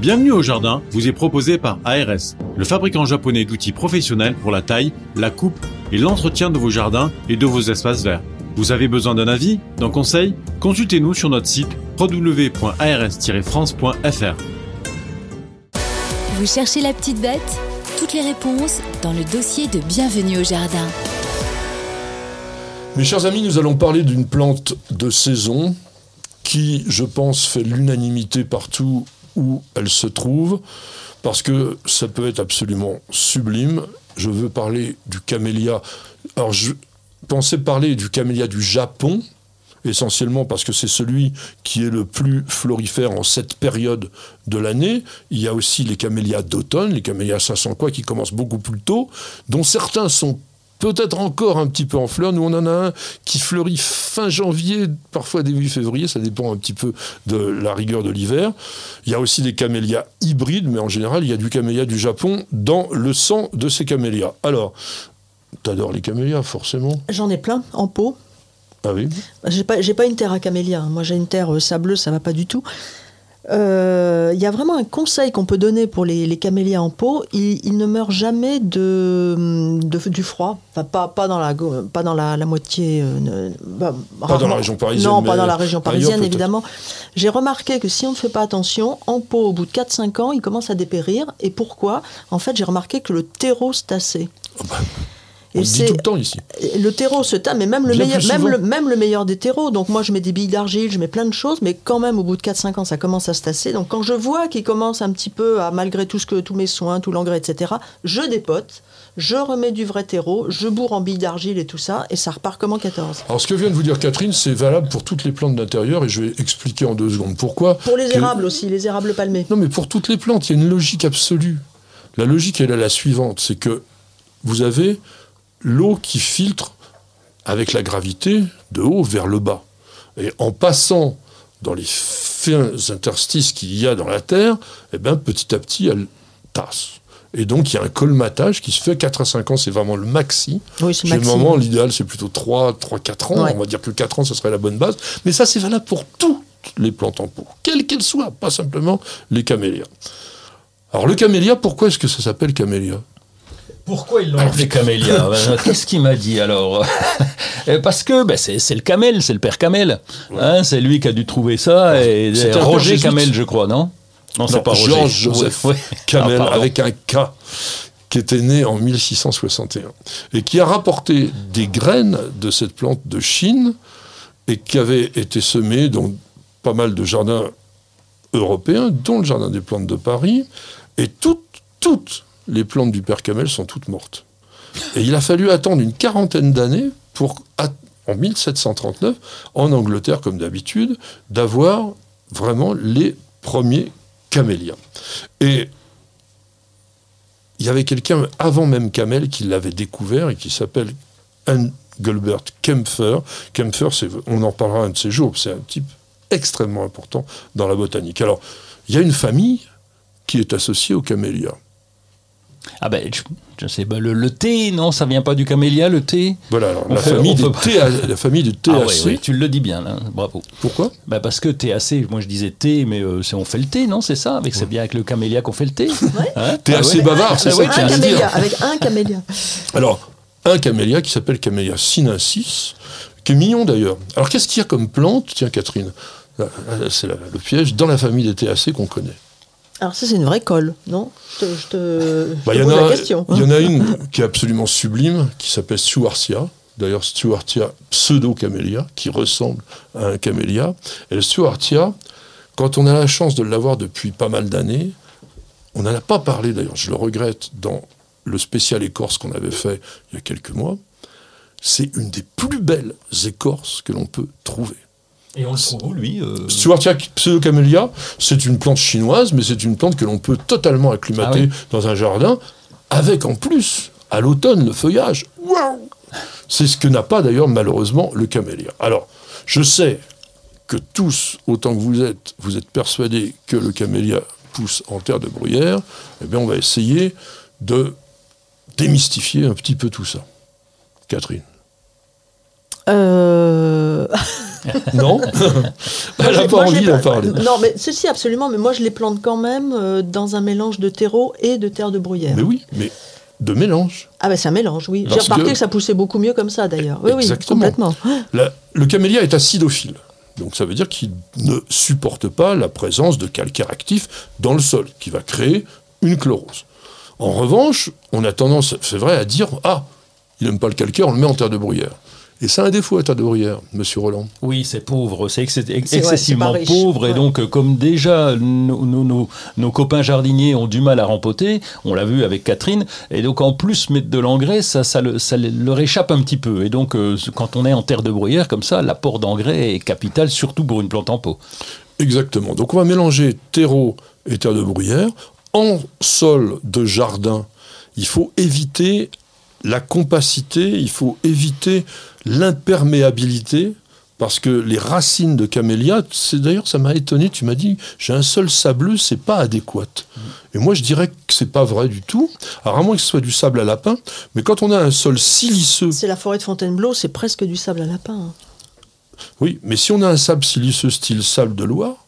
Bienvenue au jardin vous est proposé par ARS, le fabricant japonais d'outils professionnels pour la taille, la coupe et l'entretien de vos jardins et de vos espaces verts. Vous avez besoin d'un avis, d'un conseil? Consultez-nous sur notre site www.ars-france.fr. Vous cherchez la petite bête? Toutes les réponses dans le dossier de Bienvenue au jardin. Mes chers amis, nous allons parler d'une plante de saison qui, je pense, fait l'unanimité partout elle se trouve, parce que ça peut être absolument sublime. Je veux parler du camélia. Alors, je pensais parler du camélia du Japon, essentiellement parce que c'est celui qui est le plus florifère en cette période de l'année. Il y a aussi les camélias d'automne, les camélias 500 quoi, qui commencent beaucoup plus tôt, dont certains sont peut-être encore un petit peu en fleurs. Nous, on en a un qui fleurit fin janvier, parfois début février, ça dépend un petit peu de la rigueur de l'hiver. Il y a aussi des camélias hybrides, mais en général, il y a du camélia du Japon dans le sang de ces camélias. Alors, t'adores les camélias, forcément J'en ai plein, en pot. Ah oui J'ai pas, pas une terre à camélia. Moi, j'ai une terre euh, sableuse, ça va pas du tout. Euh, Il y a vraiment un conseil qu'on peut donner pour les, les camélias en pot. Ils, ils ne meurent jamais de, de- du froid. Enfin, pas, pas dans la, pas dans la, la moitié. euh, bah, Pas dans la région parisienne, Non, pas dans la région parisienne, évidemment. J'ai remarqué que si on ne fait pas attention, en pot, au bout de 4-5 ans, il commence à dépérir. Et pourquoi? En fait, j'ai remarqué que le terreau se tassait. On le dit tout le temps ici. Le terreau se tape, mais même le, meilleur, même, le, même le meilleur des terreaux. Donc moi, je mets des billes d'argile, je mets plein de choses, mais quand même, au bout de 4-5 ans, ça commence à se tasser. Donc quand je vois qu'il commence un petit peu à, malgré tout ce que, tous mes soins, tout l'engrais, etc., je dépote, je remets du vrai terreau, je bourre en billes d'argile et tout ça, et ça repart comme en 14. Alors, ce que vient de vous dire Catherine, c'est valable pour toutes les plantes d'intérieur, et je vais expliquer en deux secondes pourquoi. Pour les Que- érables aussi, les érables palmés. Non, mais pour toutes les plantes, il y a une logique absolue. La logique, elle est la suivante, c'est que vous avez l'eau qui filtre avec la gravité de haut vers le bas. Et en passant dans les fins interstices qu'il y a dans la Terre, eh ben, petit à petit, elle tasse. Et donc, il y a un colmatage qui se fait 4 à 5 ans, c'est vraiment le maxi. Oui, c'est le moment, l'idéal, c'est plutôt 3, 3, 4 ans. Ouais. On va dire que 4 ans, ce serait la bonne base. Mais ça, c'est valable pour toutes les plantes en pot, quelles qu'elles soient, pas simplement les camélias. Alors, le camélia, pourquoi est-ce que ça s'appelle camélia? Pourquoi ils l'ont appelé Camélia Ben, Qu'est-ce qu'il m'a dit alors Eh, Parce que ben, c'est le Camel, c'est le père Camel. Hein, c'est lui qui a dû trouver ça. Et, C'était et Roger. Camel, je crois, non? Non, c'est pas Roger. Georges Joseph Ouais. Camel, Ah, avec un K, qui était né en 1661, et qui a rapporté des graines de cette plante de Chine, et qui avait été semée dans pas mal de jardins européens, dont le Jardin des plantes de Paris, et toutes, toutes les plantes du père Camel sont toutes mortes. Et il a fallu attendre une quarantaine d'années pour, en 1739, en Angleterre comme d'habitude, d'avoir vraiment les premiers camélias. Et il y avait quelqu'un avant même Camel qui l'avait découvert et qui s'appelle Engelbert Kempfer. Kempfer, on en parlera un de ces jours, c'est un type extrêmement important dans la botanique. Alors, il y a une famille qui est associée aux camélias. Ah ben, je, je sais pas, le, le thé, non, ça vient pas du camélia, le thé Voilà, alors, la, fait- famille peut- THC, la famille des THC. Ah oui, oui, tu le dis bien, là, bravo. Pourquoi? Bah parce que THC, moi je disais thé, mais euh, c'est- on fait le thé, non C'est ça avec, C'est bien avec le camélia qu'on fait le thé Hein Ah ouais bavard, c'est Ah ouais, que tu tiens, veux un dire camélia, avec un camélia. Alors, un camélia qui s'appelle Camélia sinensis, qui est mignon d'ailleurs. Alors, qu'est-ce qu'il y a comme plante? Tiens, Catherine, c'est la- le piège, dans la famille des THC qu'on connaît. Alors ça, c'est une vraie colle, non? Je te, je te, je Bah, te Il y, en pose a- la question. il y en a une qui est absolument sublime, qui s'appelle Stuartia. D'ailleurs, Stuartia pseudo-camélia, qui ressemble à un camélia. Et le Stuartia, quand on a la chance de l'avoir depuis pas mal d'années, on n'en a pas parlé d'ailleurs, je le regrette, dans le spécial écorce qu'on avait fait il y a quelques mois. C'est une des plus belles écorces que l'on peut trouver. Et on le trouve où, lui euh, Stuartia pseudocamellia, c'est une plante chinoise, mais c'est une plante que l'on peut totalement acclimater Ah oui. dans un jardin, avec en plus, à l'automne, le feuillage. Waouh C'est ce que n'a pas d'ailleurs malheureusement le camélia. Alors, je sais que tous, autant que vous êtes, vous êtes persuadés que le camélia pousse en terre de bruyère, eh bien on va essayer de démystifier un petit peu tout ça. Catherine. Euh, Non Elle n'a pas envie d'en parler. Non, mais ceci absolument, mais moi je les plante quand même euh, dans un mélange de terreau et de terre de bruyère. Mais oui, mais de mélange. Ah ben c'est un mélange, oui. J'ai remarqué que- que... ça poussait beaucoup mieux comme ça d'ailleurs. Oui, Exactement. oui, complètement. La- le camélia est acidophile. Donc ça veut dire qu'il ne supporte pas la présence de calcaire actif dans le sol, qui va créer une chlorose. En revanche, on a tendance, c'est vrai, à dire Ah, il n'aime pas le calcaire, on le met en terre de bruyère. Et ça a un défaut, la terre de bruyère, monsieur Roland. Oui, c'est pauvre, c'est ex- ouais, excessivement pauvre. Et donc, euh, comme déjà nos, nos- nos- nos copains jardiniers ont du mal à rempoter, on l'a vu avec Catherine, et donc en plus mettre de l'engrais, ça, ça, le- ça le- leur échappe un petit peu. Et donc, euh, quand on est en terre de bruyère comme ça, l'apport d'engrais est capital, surtout pour une plante en pot. Exactement. Donc on va mélanger terreau et terre de bruyère. En sol de jardin, il faut éviter la compacité, il faut éviter l'imperméabilité, parce que les racines de camélia, c'est d'ailleurs ça m'a étonné, tu m'as dit j'ai un sol sableux, c'est pas adéquat. Et moi je dirais que c'est pas vrai du tout. Alors à moins que ce soit du sable à lapin, mais quand on a un sol siliceux, C'est la forêt de Fontainebleau, c'est presque du sable à lapin. hein. Oui, mais si on a un sable siliceux style sable de Loire,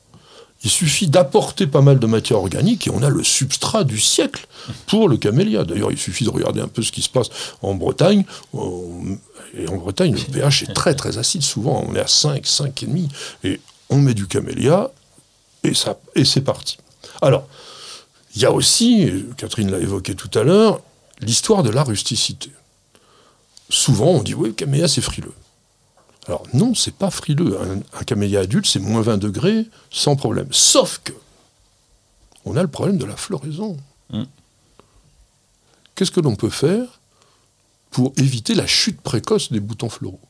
il suffit d'apporter pas mal de matière organique et on a le substrat du siècle pour le camélia. D'ailleurs, il suffit de regarder un peu ce qui se passe en Bretagne. On- Et en Bretagne, le pH est très très acide. Souvent, on est à 5, 5,5. Et on met du camélia et, et c'est parti. Alors, il y a aussi, euh, Catherine l'a évoqué tout à l'heure, l'histoire de la rusticité. Souvent, on dit, oui, le camélia, c'est frileux. Alors non, c'est pas frileux. Un, un camélia adulte, c'est moins 20 degrés, sans problème. Sauf que, on a le problème de la floraison. Mm. Qu'est-ce que l'on peut faire pour éviter la chute précoce des boutons floraux?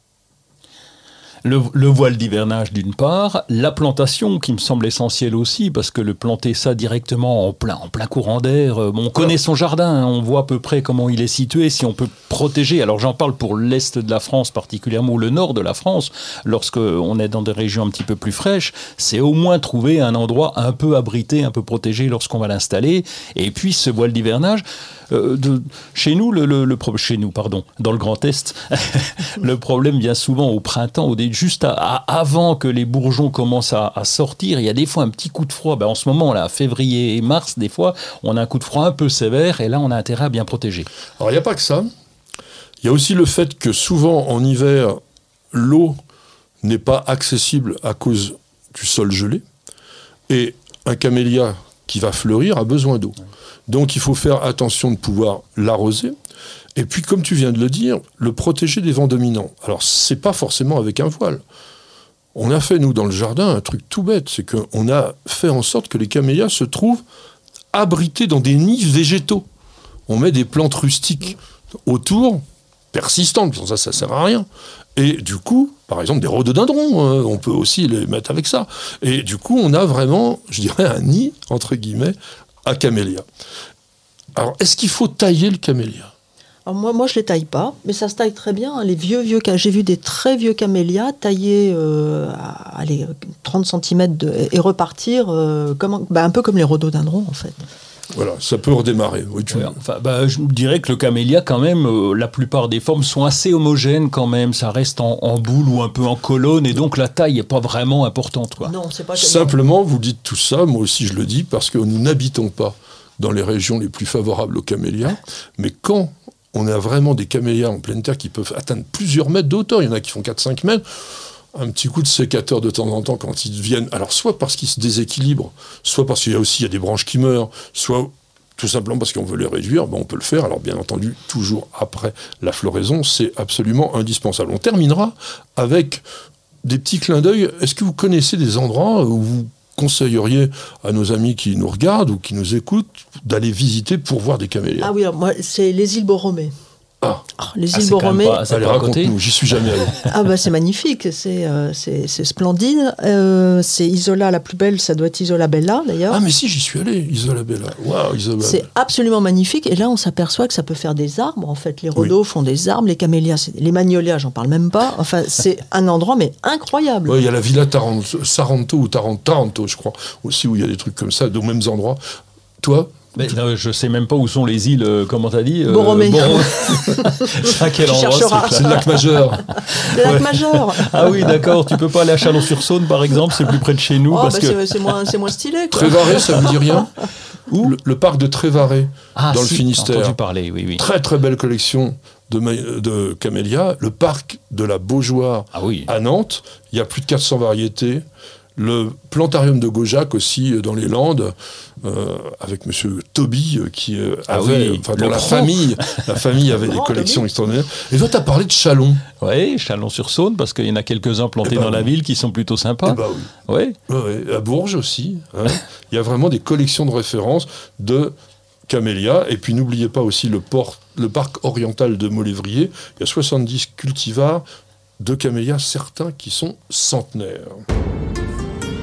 Le, le voile d'hivernage d'une part, la plantation qui me semble essentielle aussi, parce que le planter ça directement en plein, en plein courant d'air, euh, bon, on connaît son jardin, hein, on voit à peu près comment il est situé, si on peut protéger. Alors j'en parle pour l'est de la France particulièrement, ou le nord de la France, lorsque on est dans des régions un petit peu plus fraîches, c'est au moins trouver un endroit un peu abrité, un peu protégé lorsqu'on va l'installer. Et puis ce voile d'hivernage, euh, de- chez nous, le, le- chez nous, pardon, dans le Grand Est, le problème vient souvent au printemps, au juste avant que les bourgeons commencent à, à sortir. Il y a des fois un petit coup de froid. Ben, en ce moment, là, février et mars, des fois, on a un coup de froid un peu sévère, et là, on a intérêt à bien protéger. Alors il n'y a pas que ça. Il y a aussi le fait que souvent en hiver, l'eau n'est pas accessible à cause du sol gelé. Et un camélia qui va fleurir a besoin d'eau. Donc il faut faire attention de pouvoir l'arroser. Et puis, comme tu viens de le dire, le protéger des vents dominants. Alors, c'est pas forcément avec un voile. On a fait, nous, dans le jardin, un truc tout bête. C'est qu'on a fait en sorte que les camélias se trouvent abrités dans des nids végétaux. On met des plantes rustiques autour, persistantes, ça, ça sert à rien. Et du coup, par exemple, des rhododendrons, hein, on peut aussi les mettre avec ça. Et du coup, on a vraiment, je dirais, un nid, entre guillemets, à camélia. Alors, est-ce qu'il faut tailler le camélia? Alors moi, moi, je les taille pas, mais ça se taille très bien. hein. Les vieux, vieux, j'ai vu des très vieux camélias taillés euh, à allez, 30 cm et repartir euh, bah, un peu comme les rhododendrons, en fait. Voilà, ça peut redémarrer. Oui, tu- Ouais, enfin, bah, je dirais que le camélia, quand même, euh, la plupart des formes sont assez homogènes quand même. Ça reste en, en boule ou un peu en colonne, et donc la taille n'est pas vraiment importante. Quoi. Non, c'est pas Simplement, vous dites tout ça, moi aussi je le dis, parce que nous n'habitons pas dans les régions les plus favorables aux camélias, mais quand on a vraiment des camélias en pleine terre qui peuvent atteindre plusieurs mètres de hauteur, il y en a qui font 4-5 mètres, un petit coup de sécateur de temps en temps quand ils viennent, alors soit parce qu'ils se déséquilibrent, soit parce qu'il y a aussi des branches qui meurent, soit tout simplement parce qu'on veut les réduire, ben on peut le faire. Alors bien entendu, toujours après la floraison, c'est absolument indispensable. On terminera avec des petits clins d'œil. Est-ce que vous connaissez des endroits où vous conseilleriez à nos amis qui nous regardent ou qui nous écoutent d'aller visiter pour voir des camélias? Ah oui, c'est les îles Borromées. Ah, Ah, les Ah, îles à côté raconte-nous, j'y suis jamais allé. ah bah c'est magnifique, c'est euh, splendide. Euh, c'est Isola la plus belle, ça doit être Isola Bella d'ailleurs. Ah mais si, j'y suis allé, Isola Bella. Waouh, Isola C'est absolument magnifique. Et là, on s'aperçoit que ça peut faire des arbres. En fait, les Oui. rhodos font des arbres, les camélias, c'est- les magnolias, j'en parle même pas. Enfin, c'est un endroit, mais incroyable. Ouais, il y a la Villa Taranto, Saranto ou Taran- Taranto, je crois, aussi où il y a des trucs comme ça, aux mêmes endroits. Toi, Mais non, je sais même pas où sont les îles, euh, comment t'as dit euh, Borromée. Borromée. à quel endroit C'est le lac majeur? Le lac Majeur. Ah oui, d'accord. Tu peux pas aller à Chalon-sur-Saône, par exemple, c'est plus près de chez nous. Oh, parce bah, que... c'est- moins, c'est moins stylé. Quoi. Trévaré, ça vous dit rien? Où? Le, le parc de Trévaré, Ah, dans le Finistère. Entendu parler, oui, oui. Très très belle collection de, de camélias. Le parc de la Beaujoire Ah oui. à Nantes, il y a plus de 400 variétés. Le plantarium de Gaujac aussi euh, dans les Landes, euh, avec Monsieur Toby euh, qui euh, Ah avait, oui, enfin le dans la pro. famille, la famille avait des collections Toby. extraordinaires. Et toi, tu as parlé de Chalon. Oui, Chalon-sur-Saône, parce qu'il y en a quelques-uns plantés Eh ben dans la ville qui sont plutôt sympas. Ben oui. Oui. Ouais, ouais, à Bourges aussi. hein. Il y a vraiment des collections de références de camélias. Et puis n'oubliez pas aussi le, port, le parc oriental de Molévrier. Il y a 70 cultivars de camélias, certains qui sont centenaires.